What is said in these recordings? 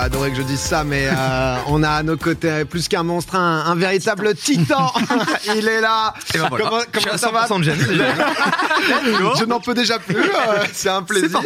vas adorer que je dise ça, mais euh, on a à nos côtés plus qu'un monstre, un, un véritable titan. Il est là. Et ben voilà. Comment, ça va 100% de gêne. Je n'en peux déjà plus. euh, c'est un plaisir.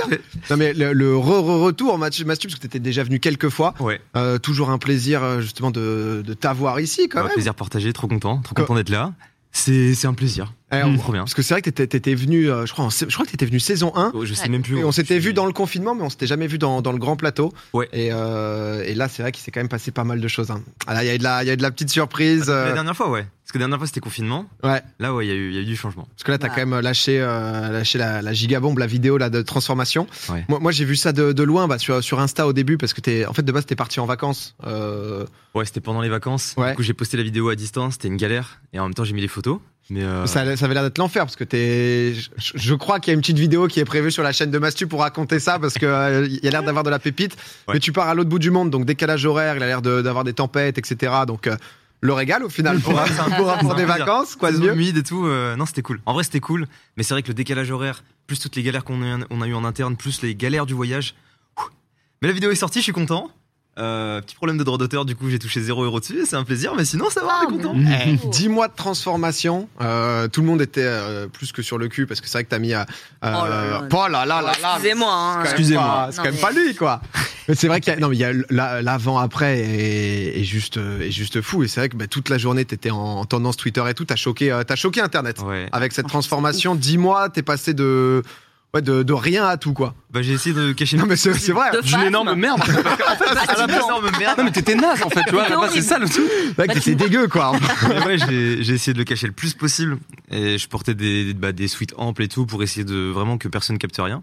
Non mais le, le re, re- retour, Mathieu, Mathieu, parce que tu étais déjà venu quelques fois. Ouais. Euh, toujours un plaisir justement de, de t'avoir ici quand Ouais, même. plaisir partagé, trop content, trop content d'être là. C'est un plaisir. Mmh, on- trop bien. Parce que c'est vrai que t'étais, t'étais venu, euh, je crois, je crois que t'étais venu saison 1. Oh, Je sais Ouais. même plus. Et où on s'était vu dans le confinement, mais on s'était jamais vu dans, dans le grand plateau. Ouais. Et, euh, et là, c'est vrai qu'il s'est quand même passé pas mal de choses. hein. Ah là, il y a eu de la, il y a eu de la petite surprise. La euh, dernière fois, ouais. Parce que la dernière fois, c'était confinement. ouais. Là, ouais, il y, a eu- il y a eu du changement. Parce que là, t'as Ouais. quand même lâché, euh, lâché la, la gigabombe, la vidéo là de transformation. Ouais. Moi, moi j'ai vu ça de, de loin, bah, sur, sur Insta au début, parce que t'es, en fait, de base, t'es parti en vacances. Euh, Ouais, c'était pendant les vacances. Ouais. Du coup, j'ai posté la vidéo à distance. C'était une galère. Et en même temps, j'ai mis les photos. Mais euh, ça, ça avait l'air d'être l'enfer, parce que t'es, je, je crois qu'il y a une petite vidéo qui est prévue sur la chaîne de Mastu pour raconter ça, parce que euh, il y a l'air d'avoir de la pépite. Ouais. Mais tu pars à l'autre bout du monde, donc décalage horaire, il a l'air de- d'avoir des tempêtes, etc. Donc euh, le régal au final pour, Ouais, un- pour, des vacances, quoi de mieux. humide et tout. euh, non, c'était cool. En vrai, c'était cool. Mais c'est vrai que le décalage horaire, plus toutes les galères qu'on a, on a eu en interne, plus les galères du voyage. ouh. Mais la vidéo est sortie, je suis content. Euh, petit problème de droit d'auteur, du coup, j'ai touché 0 euro dessus. C'est un plaisir, mais sinon, ça va, Ah, on est content. mais- Eh, 10 mois de transformation, euh, tout le monde était euh, plus que sur le cul parce que c'est vrai que t'as mis. Euh, Oh là là. oh là là là Excusez-moi. hein. c'est quand même Excusez-moi. pas- C'est quand même pas lui, quoi. Mais c'est vrai qu'il y a, non, mais il y a la- l'avant-après est, est juste, euh, est juste fou. Et c'est vrai que bah, toute la journée, t'étais en, en tendance Twitter et tout. T'as choqué, euh, t'as choqué Internet. Ouais. Avec cette transformation, 10 mois, t'es passé de, ouais, de, de rien à tout, quoi. Bah, j'ai essayé de cacher Non, mais c'est c'est vrai. De D'une phasme. énorme merde. à la place, énorme merde. Non mais t'étais naze en fait, tu vois. C'est ça le truc. Mec, Bah, t'étais dégueu, quoi. Mais ouais, j'ai j'ai essayé de le cacher le plus possible. Et je portais des, bah, des suites amples et tout pour essayer de vraiment que personne capte rien.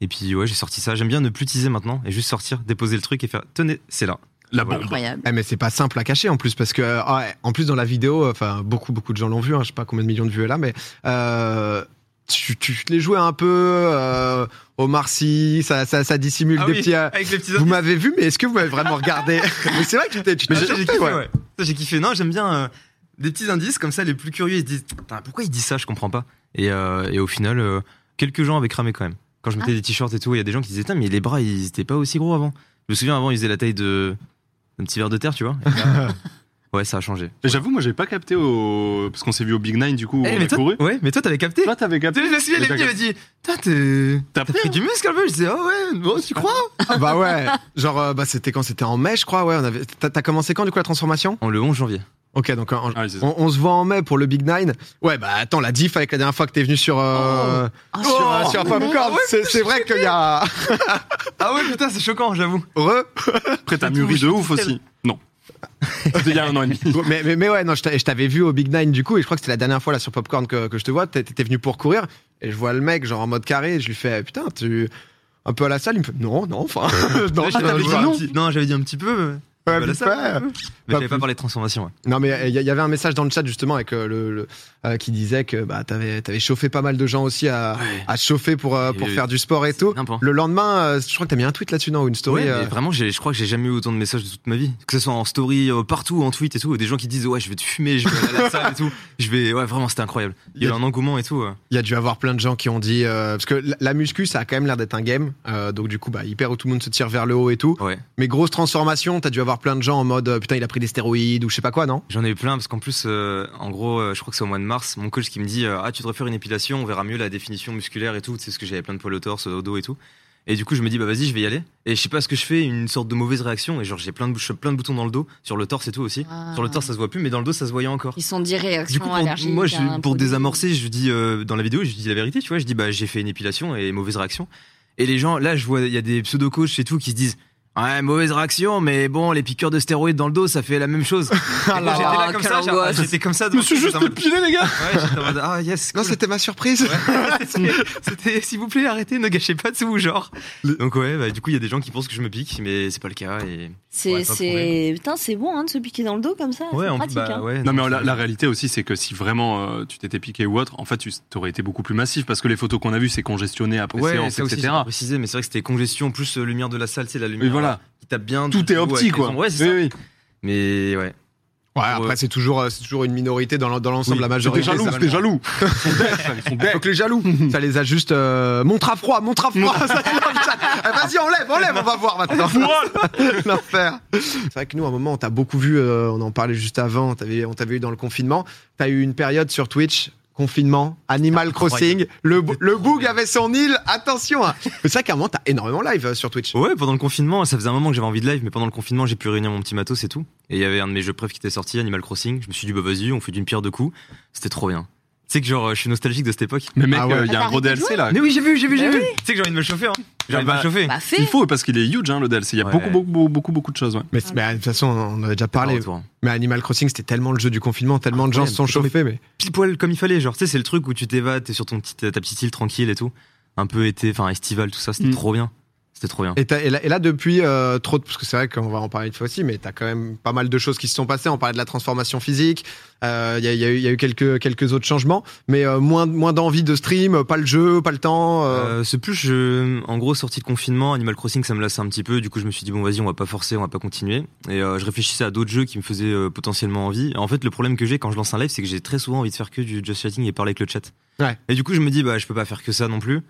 Et puis ouais, j'ai sorti ça. J'aime bien ne plus teaser maintenant et juste sortir, déposer le truc et faire tenez, c'est là. La bombe. Incroyable. Eh, mais c'est pas simple à cacher en plus parce que euh, ouais, en plus dans la vidéo, enfin beaucoup beaucoup de gens l'ont vu, hein, je sais pas combien de millions de vues elle a, mais euh, tu, tu l'es joué un peu euh, au Marcy, ça, ça, ça dissimule Ah des oui, petits. euh, avec les petits vous m'avez vu, mais est-ce que vous m'avez vraiment regardé Mais c'est vrai que tu t'es, j'ai kiffé, ouais. ouais. Ça, J'ai kiffé. Non, j'aime bien euh, des petits indices comme ça. Les plus curieux, ils se disent pourquoi il dit ça Je comprends pas. Et, euh, et au final, euh, quelques gens avaient cramé quand même. Quand je mettais des t-shirts et tout, il y a des gens qui disaient Putain, mais les bras, ils étaient pas aussi gros avant. Je me souviens avant, ils faisaient la taille de d'un petit verre de terre, tu vois. Ouais, ça a changé. Mais J'avoue, moi j'avais pas capté au. Parce qu'on s'est vu au Big Nine du coup, Eh, on mais a toi, couru. ouais, mais toi, t'avais capté. Toi t'avais capté. Je me t'as il m'a dit T'as pris du muscle un peu Je disais Ah ouais, bon, tu crois Ah bah ouais, genre euh, bah c'était quand c'était en mai, je crois, ouais. On avait. T'as, commencé quand du coup la transformation? En le 11 janvier. Ok, donc en- Ah on, on se voit en mai pour le Big Nine. Ouais, bah attends, la diff avec la dernière fois que t'es venu sur euh, Oh, sur, euh, Oh, sur Popcorn, c'est, c'est vrai qu'il y a Ah ouais, putain, c'est choquant, j'avoue. re. Après t'as mûri de ouf aussi. Non. C'était il y a un an et demi. mais, mais, mais ouais, non, je t'a- je t'avais vu au Big Nine du coup, et je crois que c'était la dernière fois là sur Popcorn que, que je te vois. T'es- T'étais venu pour courir, et je vois le mec genre en mode carré, et je lui fais putain, tu un peu à la salle, il me fait non, non, enfin, non, j'avais dit petit- Non, j'avais dit un petit peu. Ouais. Mais Pas j'avais pas parlé de transformation, ouais. Non, mais il y, y avait un message dans le chat justement avec euh, le, le- euh, qui disait que bah t'avais avais chauffé pas mal de gens aussi à, Ouais. à chauffer pour euh, pour Et- faire du sport et tout. n'importe. Le lendemain, euh, je crois que t'as mis un tweet là-dessus, non, ou une story. Ouais, euh, vraiment, j'ai- je crois que j'ai jamais eu autant de messages de toute ma vie. Que ce soit en story, euh, partout, en tweet et tout. Des gens qui disent Ouais, je vais te fumer, je vais aller à la salle et tout. Je vais. Ouais, vraiment, c'était incroyable. Il y a eu un engouement et tout. Il y a dû avoir plein de gens qui ont dit euh, parce que la, la muscu ça a quand même l'air d'être un game euh, donc du coup bah hyper où tout le monde se tire vers le haut et tout Ouais. mais grosse transformation t'as dû avoir plein de gens en mode euh, putain il a pris des stéroïdes ou je sais pas quoi non? J'en ai eu plein parce qu'en plus, euh, en gros, euh, je crois que c'est au mois de mars, mon coach qui me dit euh, Ah, tu devrais faire une épilation, on verra mieux la définition musculaire et tout. Tu sais, ce que j'avais plein de poils au torse, au dos et tout. Et du coup, je me dis Bah vas-y, je vais y aller. Et je sais pas ce que je fais, une sorte de mauvaise réaction. Et genre, j'ai plein de, bouches- plein de boutons dans le dos, sur le torse et tout aussi. Ah. Sur le torse, ça se voit plus, mais dans le dos, ça se voyait encore. Ils sont dit réaction Du coup, pour, moi, je- un pour désamorcer, je dis euh, dans la vidéo, je dis la vérité, tu vois, je dis bah j'ai fait une épilation et mauvaise réaction. Et les gens, là, je vois, il y a des pseudo coachs et tout qui se disent. Ouais, mauvaise réaction, mais bon, les piqûres de stéroïdes dans le dos, ça fait la même chose. Là j'étais là, comme ça, genre, j'étais comme ça. Je me suis juste épilé les gars. Ouais, j'étais en mode, ah yes. non c'était ma surprise C'était- C'était, s'il vous plaît, arrêtez, ne gâchez pas de sous, genre. Donc ouais, bah, du coup, il y a des gens qui pensent que je me pique, mais c'est pas le cas. Et... C'est, c'est, putain, c'est bon hein, de se piquer dans le dos comme ça. Ouais, en pratique. bah, hein. ouais. Non mais la, la réalité aussi c'est que si vraiment euh, tu t'étais piqué ou autre, en fait tu aurais été beaucoup plus massif parce que les photos qu'on a vues c'est congestionné après Ouais, séance etc. précisé, mais c'est vrai que c'était congestion plus euh, lumière de la salle, c'est la lumière voilà, qui tape bien. tout est optique quoi. Ouais, c'est Oui, ça. oui. Mais ouais. Ouais, après, c'est toujours, euh, c'est toujours une minorité dans l'en- dans l'ensemble, Oui, la majorité. C'était jaloux, c'était jaloux. Ils sont dead, ça, ils sont les jaloux, ça les a juste. euh, montre à froid, montre à froid. Eh, Vas-y, enlève, enlève, on va voir maintenant. L'enfer. C'est vrai que nous, à un moment, on t'a beaucoup vu, euh, on en parlait juste avant, on t'avait eu dans le confinement. T'as eu une période sur Twitch, confinement, Animal Crossing, le, le Boog avait son île, attention. hein. C'est vrai qu'à un moment, t'as énormément live euh, sur Twitch. Ouais, pendant le confinement, ça faisait un moment que j'avais envie de live, mais pendant le confinement, j'ai pu réunir mon petit matos et tout. Et il y avait un de mes jeux préf qui était sorti, Animal Crossing. Je me suis dit, bah vas-y, on fait d'une pierre deux coups. C'était trop bien. Tu sais que genre, je suis nostalgique de cette époque. Mais mec, Ah euh, il ouais. y a un gros DLC là. Mais oui, j'ai vu, j'ai vu, j'ai Bah vu. Tu sais que j'ai envie de me chauffer, hein. Chauffer. Bah, fais. Il faut parce qu'il est huge hein, le DLC. Il y a Ouais. beaucoup, beaucoup, beaucoup, beaucoup, beaucoup de choses. Ouais. Mais, de toute façon, on en avait déjà parlé. Retour. Mais Animal Crossing, c'était tellement le jeu du confinement, tellement de gens se sont chauffés. Mais Pile poil comme il fallait, genre, tu sais, c'est le truc où tu t'évades, t'es sur ton petit, ta petite île tranquille et tout. Un peu été, enfin, estival, tout ça, c'était Mm. trop bien. C'était trop bien. Et, là, et là, depuis euh, trop, de- parce que c'est vrai qu'on va en parler une fois aussi, mais t'as quand même pas mal de choses qui se sont passées. On parlait de la transformation physique. euh, Il y, a, il y a eu- il y a eu quelques quelques autres changements, mais euh, moins moins d'envie de stream, pas le jeu, pas le temps. c'est plus, je, en gros, sortie de confinement, Animal Crossing, ça me lasse un petit peu. Du coup, je me suis dit, bon, vas-y, on va pas forcer, on va pas continuer. Et je réfléchissais à d'autres jeux qui me faisaient potentiellement envie. En fait, le problème que j'ai quand je lance un live, c'est que j'ai très souvent envie de faire que du just chatting et parler avec le chat. Ouais. Et du coup, je me dis, bah, je peux pas faire que ça non plus.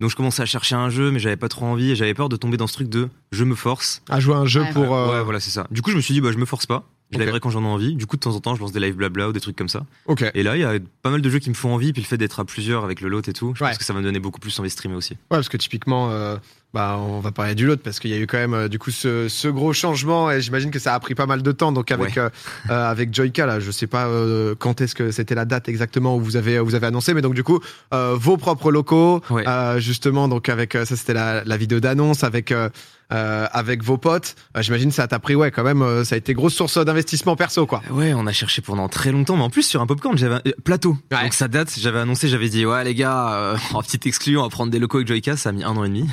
Donc, je commençais à chercher un jeu, mais j'avais pas trop envie et j'avais peur de tomber dans ce truc de je me force. à jouer à un jeu Ouais, pour. euh, Ouais, voilà, c'est ça. Du coup, je me suis dit, bah, je me force pas. Je Ok. liverai quand j'en ai envie. Du coup, de temps en temps, je lance des live blabla ou des trucs comme ça. Ok. Ouais, Et là, il y a pas mal de jeux qui me font envie. Puis le fait d'être à plusieurs avec le lot et tout, je Ouais. pense que ça va me donner beaucoup plus envie de streamer aussi. parce que typiquement, euh, bah, on va parler du lot parce qu'il y a eu quand même euh, du coup ce, ce gros changement et j'imagine que ça a pris pas mal de temps. Donc avec Ouais. euh, euh, avec Joyka là, je sais pas euh, quand est-ce que c'était la date exactement où vous avez vous avez annoncé, mais donc du coup euh, vos propres locaux, Ouais. euh, justement donc avec ça c'était la, la vidéo d'annonce avec avec vos potes. J'imagine ça t'a pris ouais quand même euh, ça a été grosse source d'investissement perso quoi. Ouais, on a cherché pendant très longtemps, mais en plus sur un popcorn, j'avais un plateau. Ouais. Donc ça date, j'avais annoncé, j'avais dit ouais les gars, euh, en petite exclu, on va prendre des locaux avec Joyka, ça a mis un an et demi.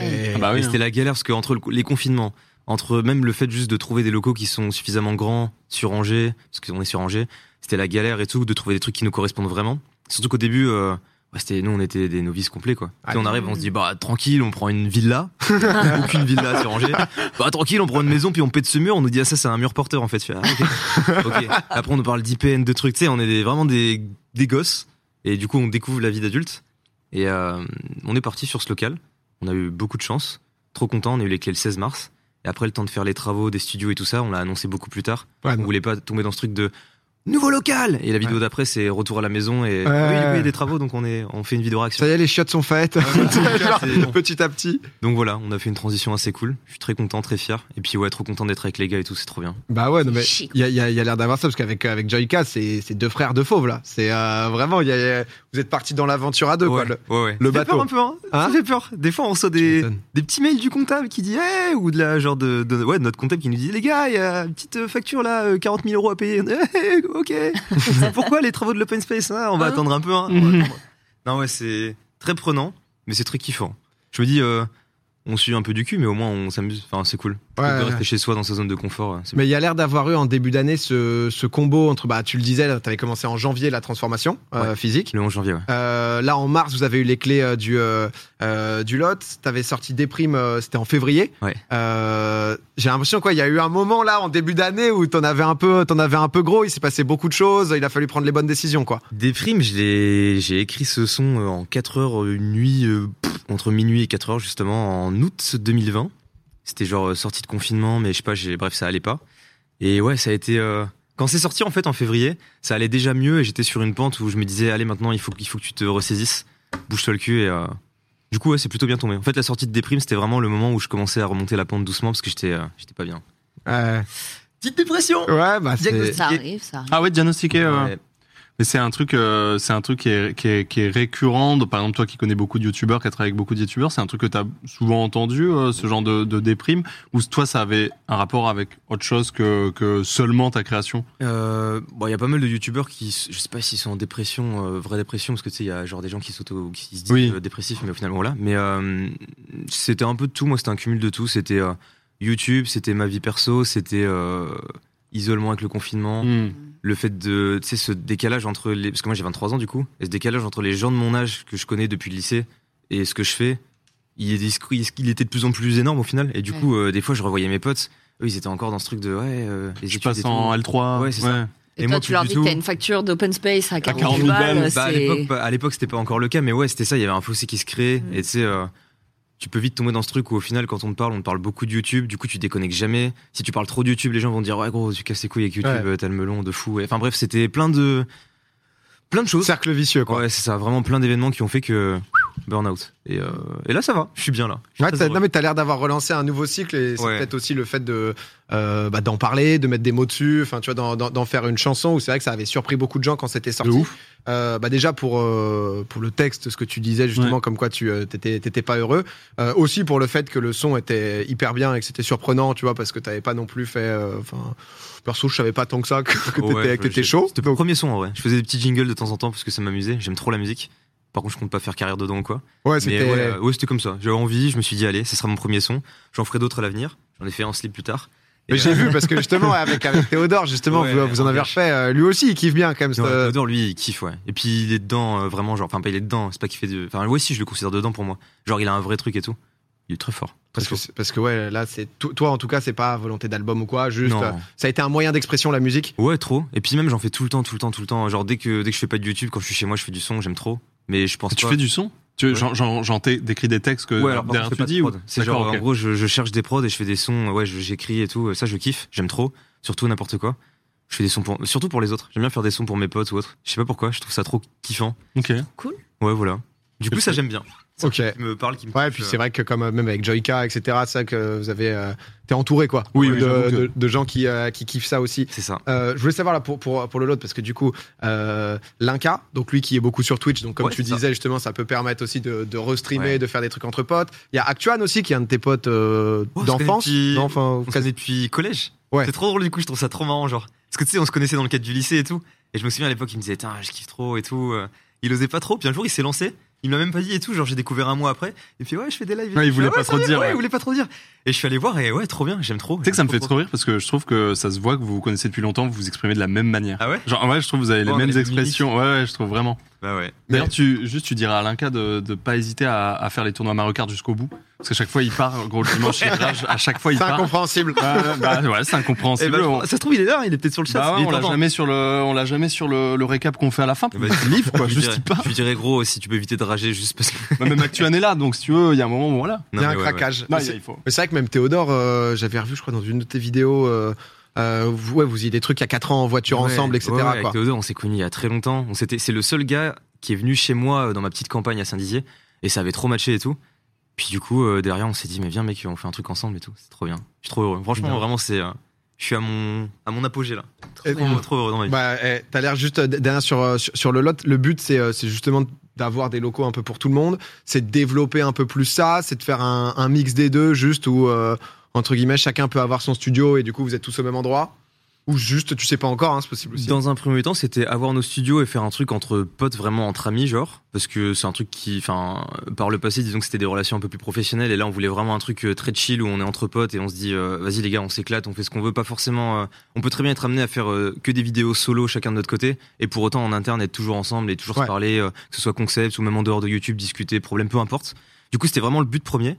Mais Ah bah oui, c'était la galère parce que entre le- les confinements, entre même le fait juste de trouver des locaux qui sont suffisamment grands sur Angers, parce qu'on est sur Angers, c'était la galère et tout de trouver des trucs qui nous correspondent vraiment. Surtout qu'au début, euh, bah, c'était nous on était des novices complets quoi. Ah, on arrive, on se dit bah tranquille, on prend une villa, aucune villa sur Angers. Bah tranquille, on prend une maison puis on pète ce mur, on nous dit ah ça c'est un mur porteur en fait. Ah. Après on nous parle d'IPN de trucs, tu sais, on est des- vraiment des, des gosses et du coup on découvre la vie d'adulte et euh, on est parti sur ce local. On a eu beaucoup de chance, trop content, on a eu les clés le 16 mars. Et après le temps de faire les travaux des studios et tout ça, on l'a annoncé beaucoup plus tard. ouais, On non. voulait pas tomber dans ce truc de nouveau local. Et la vidéo d'après c'est retour à la maison et Ouais. oui, oui, il y a des travaux donc on est on fait une vidéo réaction. ça y est les chiottes sont faites Genre, petit à petit. Donc voilà, on a fait une transition assez cool. Je suis très content, très fier. Et puis ouais, trop content d'être avec les gars et tout, c'est trop bien. Bah ouais, non mais il y a, il y a- il y a l'air d'avoir ça parce qu'avec avec Joyka, c'est c'est deux frères de fauves là. C'est euh, vraiment, il y a, vous êtes partis dans l'aventure à deux quoi. ouais, Le- ouais, ouais. le Ça fait bateau. peur un peu, hein. Hein Ça fait peur. Des fois, on reçoit des, des petits mails du comptable qui dit, hey, ou de la genre de, de- ouais, de notre comptable qui nous dit, les gars, il y a une petite facture là, euh, 40 000 euros à payer. Ok. Pourquoi les travaux de l'open space hein On va Hein attendre un peu. Hein. Attendre. non ouais, c'est très prenant, mais c'est très kiffant. Je me dis, euh, on suit un peu du cul, mais au moins on s'amuse. Enfin, c'est cool. Ouais, de rester chez soi dans sa zone de confort. c'est Mais il y a l'air d'avoir eu en début d'année ce, ce combo entre, bah tu le disais, tu avais commencé en janvier la transformation euh, physique. le 11 janvier. Ouais. Euh, là en mars, vous avez eu les clés euh, du du lot. T'avais sorti des primes, c'était en février. Ouais. J'ai l'impression quoi, il y a eu un moment là en début d'année où t'en avais un peu, t'en avais un peu gros. Il s'est passé beaucoup de choses. Il a fallu prendre les bonnes décisions quoi. Des primes, j'ai écrit ce son en 4 heures, une nuit, pff, entre minuit et 4 heures, justement, en août 2020. C'était genre euh, sortie de confinement, mais je sais pas, j'ai- bref, ça allait pas. Et ouais, ça a été. euh, Quand c'est sorti en fait en février, ça allait déjà mieux et j'étais sur une pente où je me disais, allez, maintenant il faut, il faut que tu te ressaisisses, bouge-toi le cul et. euh, Du coup, ouais, c'est plutôt bien tombé. En fait, la sortie de déprime, c'était vraiment le moment où je commençais à remonter la pente doucement parce que j'étais euh, j'étais pas bien. Ouais, Petite dépression ouais bah. Ça arrive, ça arrive. Ah ouais, diagnostiqué. euh, Ouais. Mais c'est un truc, euh, c'est un truc qui est, qui est, qui est récurrent. De- par exemple, toi qui connais beaucoup de youtubeurs, qui a travaillé avec beaucoup de youtubeurs, c'est un truc que tu as souvent entendu, euh, ce genre de, de déprime, ou toi ça avait un rapport avec autre chose que, que seulement ta création? Euh, bon, il y a pas mal de youtubeurs qui, je sais pas s'ils sont en dépression, vraie dépression, parce que tu sais, il y a genre des gens qui s'auto, qui se disent Oui. dépressifs, mais au final, voilà. Mais c'était un peu de tout. Moi, c'était un cumul de tout. C'était YouTube, c'était ma vie perso, c'était isolement avec le confinement, Hmm. le fait de, tu sais, ce décalage entre les, parce que moi j'ai 23 ans du coup, et ce décalage entre les gens de mon âge que je connais depuis le lycée et ce que je fais, il, est- il était de plus en plus énorme au final. Et du Ouais. coup, euh, des fois, je revoyais mes potes. eux, ils étaient encore dans ce truc de ouais, euh, les Je passe en L3. Ouais, c'est ça. Et, Et toi, moi, tu leur dis que t'as une facture d'open space à 40 40 000 balles. balles. Bah, à c'est- l'époque, bah, à l'époque, c'était pas encore le cas, mais ouais, c'était ça. Il y avait un fossé qui se créait. Mm. Et tu sais, euh, tu peux vite tomber dans ce truc où au final, quand on te parle, on te parle beaucoup de YouTube. Du coup, tu déconnectes jamais. Si tu parles trop de YouTube, les gens vont te dire ouais gros, tu casses les couilles avec YouTube, Ouais. t'as le melon de fou. Enfin bref, c'était plein de plein de choses. Cercle vicieux, quoi. Ouais, c'est ça. Vraiment plein d'événements qui ont fait que burn-out. Et, euh, et là, ça va. Je suis bien là. Ouais, heureux. non mais t'as l'air d'avoir relancé un nouveau cycle et c'est Ouais. peut-être aussi le fait de euh, bah, d'en parler, de mettre des mots dessus, enfin tu vois d'en- faire une chanson où c'est vrai que ça avait surpris beaucoup de gens quand c'était sorti. ouf. Euh, bah déjà pour pour le texte, ce que tu disais justement Ouais. comme quoi tu t'étais pas heureux, aussi pour le fait que le son était hyper bien et que c'était surprenant, tu vois parce que t'avais pas non plus fait, enfin perso je savais pas tant que ça que, que Ouais, t'étais chaud. C'était le premier son en vrai. Je faisais des petits jingles de temps en temps parce que ça m'amusait. J'aime trop la musique. Par contre, je compte pas faire carrière dedans ou quoi. Ouais c'était. ouais, ouais, c'était comme ça. J'avais envie, je me suis dit, allez, ce sera mon premier son. J'en ferai d'autres à l'avenir. J'en ai fait un slip plus tard. Mais j'ai euh, vu parce que justement avec avec Théodore justement Ouais, vous, vous en avez refait, euh, lui aussi il kiffe bien quand même. non, Théodore, lui, il kiffe, ouais. Et puis, il est dedans, euh, vraiment, genre, enfin, pas il est dedans, c'est pas qu'il fait de. Enfin, ouais, si, je le considère dedans pour moi. Genre, il a un vrai truc et tout. Il est très fort. Parce que, parce que ouais, là, c'est to- toi en tout cas, c'est pas volonté d'album ou quoi, juste euh, ça a été un moyen d'expression la musique. Ouais, trop. Et puis même, j'en fais tout le temps, tout le temps, tout le temps. Genre, dès que, dès que je fais pas de YouTube, quand je suis chez moi, je fais du son, j'aime trop. Mais je pense Tu pas. fais du son? Tu, Ouais. J'en j'en- j'en t'ai- décris des textes que Ouais, alors derrière tu dis de ou. C'est D'accord, genre, en gros, je, je cherche des prods et je fais des sons, ouais, je- j'écris et tout. Ça, je kiffe, j'aime trop. Surtout n'importe quoi. Je fais des sons pour, surtout pour les autres. J'aime bien faire des sons pour mes potes ou autres. Je sais pas pourquoi, je trouve ça trop kiffant. Ok. Ouais, voilà. Du coup, ça, j'aime bien. Ça Ok. qui me parle, qui me Ouais, touche, puis euh, c'est vrai que comme euh, même avec Joyka, etc., c'est ça que vous avez, euh, t'es entouré quoi, Oui, de, oui, de, de gens qui euh, qui kiffent ça aussi. C'est ça. Euh, je voulais savoir là pour pour pour le lot parce que du coup euh, Linka, donc lui qui est beaucoup sur Twitch, donc comme Ouais, tu ça. disais justement, ça peut permettre aussi de, de restreamer, Ouais. de faire des trucs entre potes. Il y a Actuan aussi qui est un de tes potes euh, Oh, d'enfance, depuis- non, enfin, On se connaît depuis collège. Ouais. C'est trop drôle du coup, je trouve ça trop marrant, genre. Parce que tu sais, on se connaissait dans le cadre du lycée et tout. Et je me souviens à l'époque, il me disait, tiens, je kiffe trop et tout. Il osait pas trop. Puis un jour, il s'est lancé. Il m'a même pas dit et tout. Genre, j'ai découvert un mois après. Et puis, ouais, je fais des lives. Ouais, il voulait pas ouais, trop dire, ouais. il voulait pas trop dire. Et je suis allé voir et ouais, trop bien. J'aime trop. Tu sais que ça me fait trop rire parce que je trouve que ça se voit que vous vous connaissez depuis longtemps, vous vous exprimez de la même manière. Ah ouais Genre, en vrai, je trouve que vous avez les Ouais, mêmes expressions. Ouais, ouais, je trouve vraiment. Bah ouais. D'ailleurs, tu, juste, tu diras à Linka de, de pas hésiter à, à faire les tournois Mario Kart jusqu'au bout. Parce qu'à chaque fois, il part, gros, le dimanche, il rage, à chaque fois, il c'est part. incompréhensible. Bah, bah, ouais, c'est Et incompréhensible. bah, On- ça se trouve, il est là. Il est peut-être sur le chat. Bah ouais, on l'a jamais sur le, on l'a jamais sur le, le récap qu'on fait à la fin. Eh bah, Le livre, quoi, juste dirais- il part. Je lui dirais gros si tu peux éviter de rager juste parce que. Bah, même Actuan est là, donc si tu veux, il y a un moment où voilà. Il y a un ouais, ouais. craquage. Non, Mais c'est-. Mais c'est vrai que même Théodore, euh, j'avais revu, je crois, dans une de tes vidéos, euh, euh, vous, ouais, vous faisiez des trucs il y a 4 ans en voiture Ouais, ensemble, etc. ouais, avec. Théodore, on s'est connus il y a très longtemps. On c'est le seul gars qui est venu chez moi dans ma petite campagne à Saint-Dizier et ça avait trop matché et tout. Puis du coup, derrière, on s'est dit, mais viens, mec, on fait un truc ensemble et tout. C'est trop bien. Je suis trop heureux. Franchement, vraiment, c'est, je suis à mon, à mon apogée là. Et- Trop, trop heureux dans ma vie. Bah, eh, t'as l'air juste euh, derrière sur, euh, sur, sur le lot. Le but, c'est euh, c'est justement d'avoir des locaux un peu pour tout le monde. C'est de développer un peu plus ça. C'est de faire un, un mix des deux, juste où, euh, entre guillemets, chacun peut avoir son studio et du coup, vous êtes tous au même endroit. Ou juste, tu sais pas encore, hein, c'est possible aussi. Dans un premier temps, c'était avoir nos studios et faire un truc entre potes, vraiment entre amis, genre. Parce que c'est un truc qui, enfin, par le passé, disons que c'était des relations un peu plus professionnelles. Et là, on voulait vraiment un truc euh, très chill où on est entre potes et on se dit, euh, vas-y les gars, on s'éclate, on fait ce qu'on veut. Pas forcément. euh, on peut très bien être amené à faire euh, que des vidéos solo chacun de notre côté. Et pour autant, en interne, être toujours ensemble et toujours Ouais. se parler, que ce soit concept ou même en dehors de YouTube, discuter, problème, peu importe. Du coup, c'était vraiment le but premier.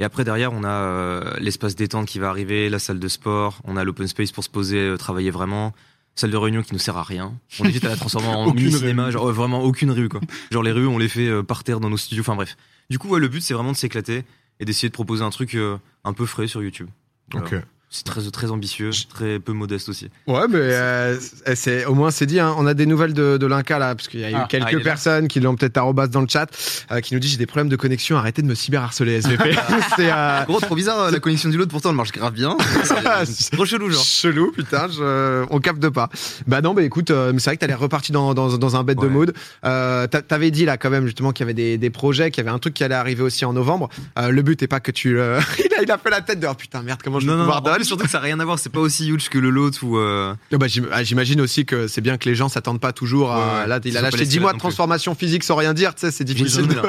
Et après, derrière, on a euh, l'espace détente qui va arriver, la salle de sport, on a l'open space pour se poser, euh, travailler vraiment. Salle de réunion qui nous sert à rien. On hésite à la transformer en mini-cinéma, genre ouais, vraiment aucune rue quoi. Genre les rues, on les fait euh, par terre dans nos studios, enfin bref. Du coup, ouais, le but c'est vraiment de s'éclater et d'essayer de proposer un truc euh, un peu frais sur YouTube. Voilà. Ok. C'est très très ambitieux, très peu modeste aussi. Ouais, mais euh, c'est- au moins c'est dit. hein. On a des nouvelles de, de l'Inca là, parce qu'il y a eu Ah, quelques ah, personnes qui l'ont peut-être arrobas dans le chat, euh, qui nous dit j'ai des problèmes de connexion. Arrêtez de me cyberharceler, SVP. c'est euh, Gros, trop bizarre, la connexion du lot pourtant elle marche grave bien. C'est trop chelou genre. Chelou, putain, je... on capte pas. Bah non, bah écoute, euh, mais c'est vrai que t'allais reparti dans, dans, dans un bête de Ouais. mood. Euh, t'a- T'avais dit là quand même justement qu'il y avait des, des projets, qu'il y avait un truc qui allait arriver aussi en novembre. Euh, le but est pas que tu... euh, il, a, il a fait la tête de oh, putain merde comment je Non, vais non, plus, surtout que ça n'a rien à voir, c'est pas aussi huge que le lot ou. euh, Ah bah, ah, J'imagine aussi que c'est bien que les gens s'attendent pas toujours à... Ouais. Là, il a lâché les 10 seuls mois de transformation physique sans rien dire, tu sais, c'est difficile. de-.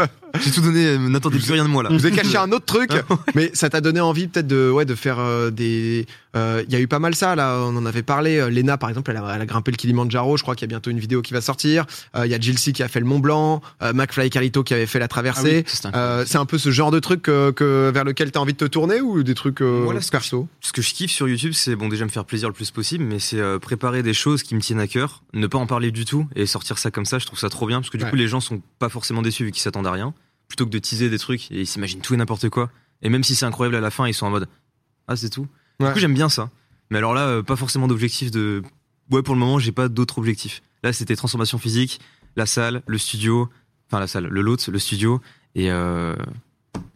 J'ai tout donné, euh, n'attendez plus rien de moi là. Vous ai caché un autre truc, mais ça t'a donné envie peut-être de, ouais, de faire euh, des. euh, Il y a eu pas mal ça, là, on en avait parlé. Lena, par exemple, elle a, elle a grimpé le Kilimanjaro. Je crois qu'il y a bientôt une vidéo qui va sortir. Euh, Il y a Jilcy qui a fait le Mont Blanc. McFly et Carlito qui avait fait la traversée. Euh, c'est un peu ce genre de truc que, que- vers lequel t'as envie de te tourner ou des trucs Voilà, ce que perso? Ce que je kiffe sur YouTube, c'est bon déjà me faire plaisir le plus possible, mais c'est préparer des choses qui me tiennent à cœur, ne pas en parler du tout et sortir ça comme ça. Je trouve ça trop bien parce que du Ouais. coup les gens sont pas forcément déçus vu qu'ils s'attendent à rien, plutôt que de teaser des trucs et ils s'imaginent tout et n'importe quoi. Et même si c'est incroyable à la fin, ils sont en mode ah c'est tout. Ouais. Du coup j'aime bien ça. Mais alors là, euh, pas forcément d'objectif de ouais pour le moment j'ai pas d'autres objectifs. Là c'était transformation physique, la salle, le studio, enfin la salle, le lot, le studio et euh,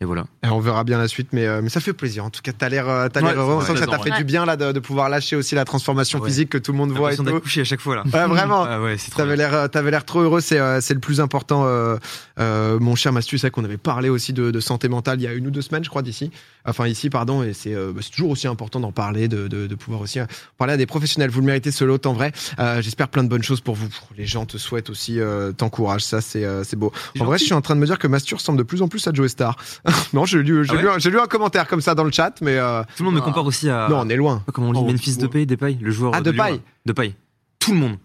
et voilà. Et on verra bien la suite, mais, euh, mais ça fait plaisir. En tout cas, t'as l'air, euh, Ouais, l'air heureux. On sent que ça t'a fait ouais. du bien là de, de pouvoir lâcher aussi la transformation Ouais. physique que tout le monde voit et tout. à chaque fois là. Ouais, vraiment. Ah T'avais l'air, t'avais l'air trop heureux. C'est, euh, c'est le plus important. euh, euh, mon cher Mastu, c'est vrai qu'on avait parlé aussi de, de santé mentale il y a une ou deux semaines, je crois, d'ici. Enfin, ici, pardon. Et c'est, euh, bah, c'est toujours aussi important d'en parler, de, de, de pouvoir aussi euh, parler à des professionnels. Vous le méritez, ce lot en vrai. Euh, j'espère plein de bonnes choses pour vous. Les gens te souhaitent aussi, euh, t'encouragent. Ça, c'est, euh, beau. En vrai, je suis en train de me dire que Mastu ressemble de plus en plus à Joe Star. non, j'ai lu, j'ai, Ah ouais lu, un- j'ai lu un commentaire comme ça dans le chat, mais euh, Tout le monde me compare aussi à. non, on est loin. Comment on dit Oh, Memphis oh. Depay, Depay, le joueur. Ah, de Lyon, Depay. là. Depay. Tout le monde.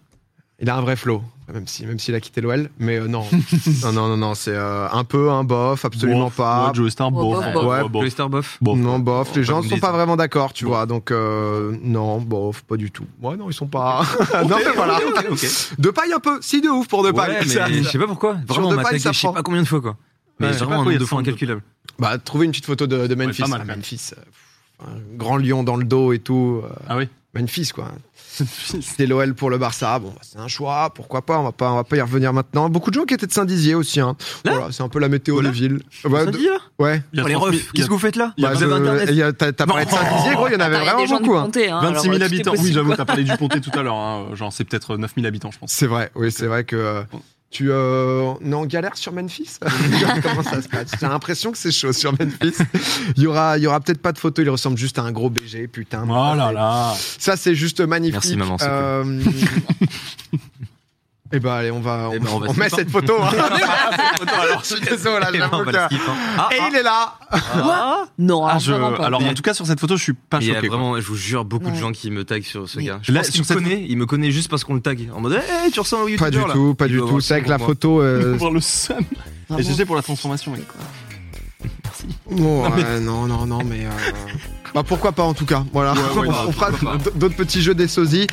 Il a un vrai flow, même si même s'il a quitté l'OL, mais euh, non, non, non, non, non, c'est euh, un peu un bof, absolument Bof, pas. ouais, Joe Star, Bof, bof. bof, bof, bof. bof, bof. Bof. Bof. Non, bof, les gens ne sont pas vraiment d'accord, tu Bon. vois. Donc, euh, non, bof, pas du tout. Ouais, non, ils sont pas. non, mais voilà. Ok, ok. De paille un peu, si de ouf pour de paille. Ouais, mais je sais pas pourquoi. Vraiment, on Depay, m'a tagué ça je sais prend. pas combien de fois, quoi. Mais Ouais, sais vraiment pas un quoi, il y nombre a de fois incalculable. Bah, trouver une petite photo de, de Memphis. pas mal, Ah, quand même. Memphis, euh, pff, un grand lion dans le dos et tout. euh, Ah oui. Memphis, quoi. C'était l'OL pour le Barça. Bon, bah, c'est un choix. Pourquoi pas? On va pas, on va pas y revenir maintenant. Beaucoup de gens qui étaient de Saint-Dizier aussi. Hein. Là Voilà, c'est un peu la météo Voilà. des villes. Ouais, de- ouais. Il y a Oh, les 30 000 refs, qu'est-ce que vous faites là? Il y a Bah, a- T'as parlé de Saint-Dizier, gros, il y en avait Attends, il y a vraiment beaucoup. hein. Hein, 26 000 alors, tout est habitants. Oui, j'avoue, t'as parlé du Pontet tout à l'heure. hein. Genre, c'est peut-être 9 000 habitants, je pense. C'est vrai, oui, c'est vrai que euh, tu euh, on est en galère sur Memphis? Comment ça se passe? J'ai l'impression que c'est chaud sur Memphis. Il y aura, il y aura peut-être pas de photo. Il ressemble juste à un gros BG, putain. Oh là là. Ça, c'est juste magnifique. Merci, maman, c'est Euh, Eh ben allez, on va, on, Eh ben, on va on met hein. cette photo. hein. alors, je suis désolé, là, Eh ben, j'avoue on va le que- skip, hein. Ah, Et ah, il est là. ah. Non, Ah, alors, je- pas. Alors, en tout cas, sur cette photo, je suis pas Il y a choqué. quoi. vraiment, je vous jure, beaucoup de gens qui me taguent sur ce gars. Je Là, pense qu'il me cette- connaît, il me connaît juste parce qu'on le tag. En mode, hey, tu ressembles au Pas youtubeur du là. tout, pas Il du tout. C'est avec la photo. euh, Voir le seum. Et. GG pour la transformation, mec. Bon, ouais, non, non, non, mais. euh, Bah pourquoi pas en tout cas. Voilà. On, on fera pas. d'autres petits jeux des sosies.